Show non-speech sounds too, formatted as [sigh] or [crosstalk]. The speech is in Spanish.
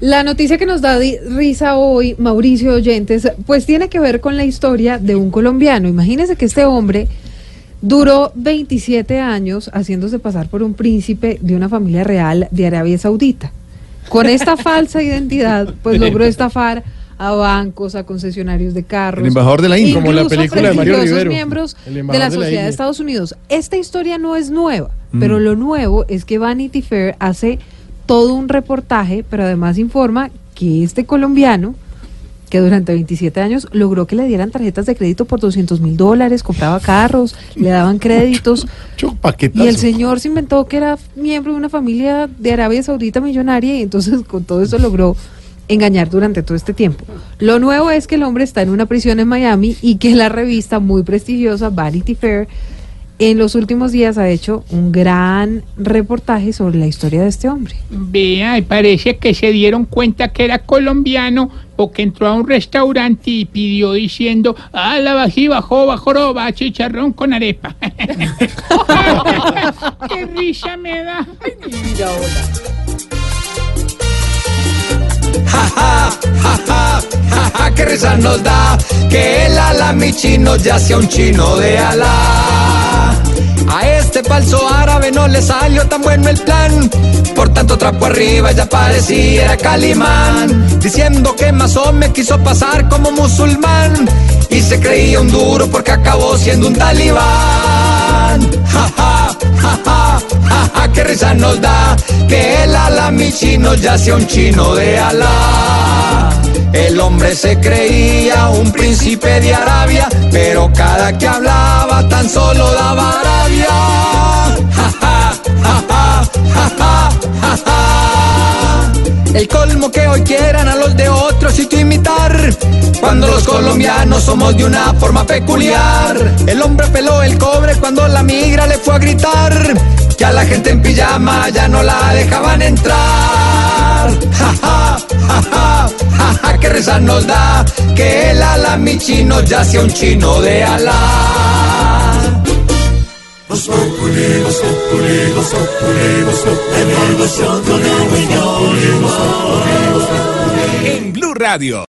La noticia que nos da risa hoy, Mauricio Oyentes, pues tiene que ver con la historia de un colombiano. Imagínense que este hombre duró 27 años haciéndose pasar por un príncipe de una familia real de Arabia Saudita. Con esta [laughs] falsa identidad, pues logró estafar a bancos, a concesionarios de carros. El embajador de la India, como la incluso película de Mario Rivero, miembros el de la de la sociedad de. Estados Unidos. Esta historia no es nueva, pero lo nuevo es que Vanity Fair hace todo un reportaje, pero además informa que este colombiano, que durante 27 años logró que le dieran tarjetas de crédito por 200 mil dólares, compraba carros, le daban créditos. [laughs] Y el señor se inventó que era miembro de una familia de Arabia Saudita millonaria y entonces con todo eso logró engañar durante todo este tiempo. Lo nuevo es que el hombre está en una prisión en Miami y que la revista muy prestigiosa Vanity Fair en los últimos días ha hecho un gran reportaje sobre la historia de este hombre. Vea, y parece que se dieron cuenta que era colombiano porque entró a un restaurante y pidió diciendo, ah, la bají, bajó, bajó, va, chicharrón con arepa. [laughs] ¡Qué risa me da! Mira ahora. Jaja, qué risa nos da que el alami chino ya sea un chino de Alá. Falso árabe no le salió tan bueno el plan. Por tanto trapo arriba ya parecía Calimán. Diciendo que me quiso pasar como musulmán. Y se creía un duro porque acabó siendo un talibán. Jaja, jaja, jaja, qué risa nos da que el alami chino ya sea un chino de Alá. El hombre se creía un príncipe de Arabia, pero cada que hablaba tan solo El colmo que hoy quieran a los de otro sitio imitar, cuando los colombianos somos de una forma peculiar. El hombre peló el cobre cuando la migra le fue a gritar, que a la gente en pijama ya no la dejaban entrar. Ja, ja, ja, ja, ja, ja, qué risa nos da que el alami chino ya sea un chino de Alá. En Blue Radio.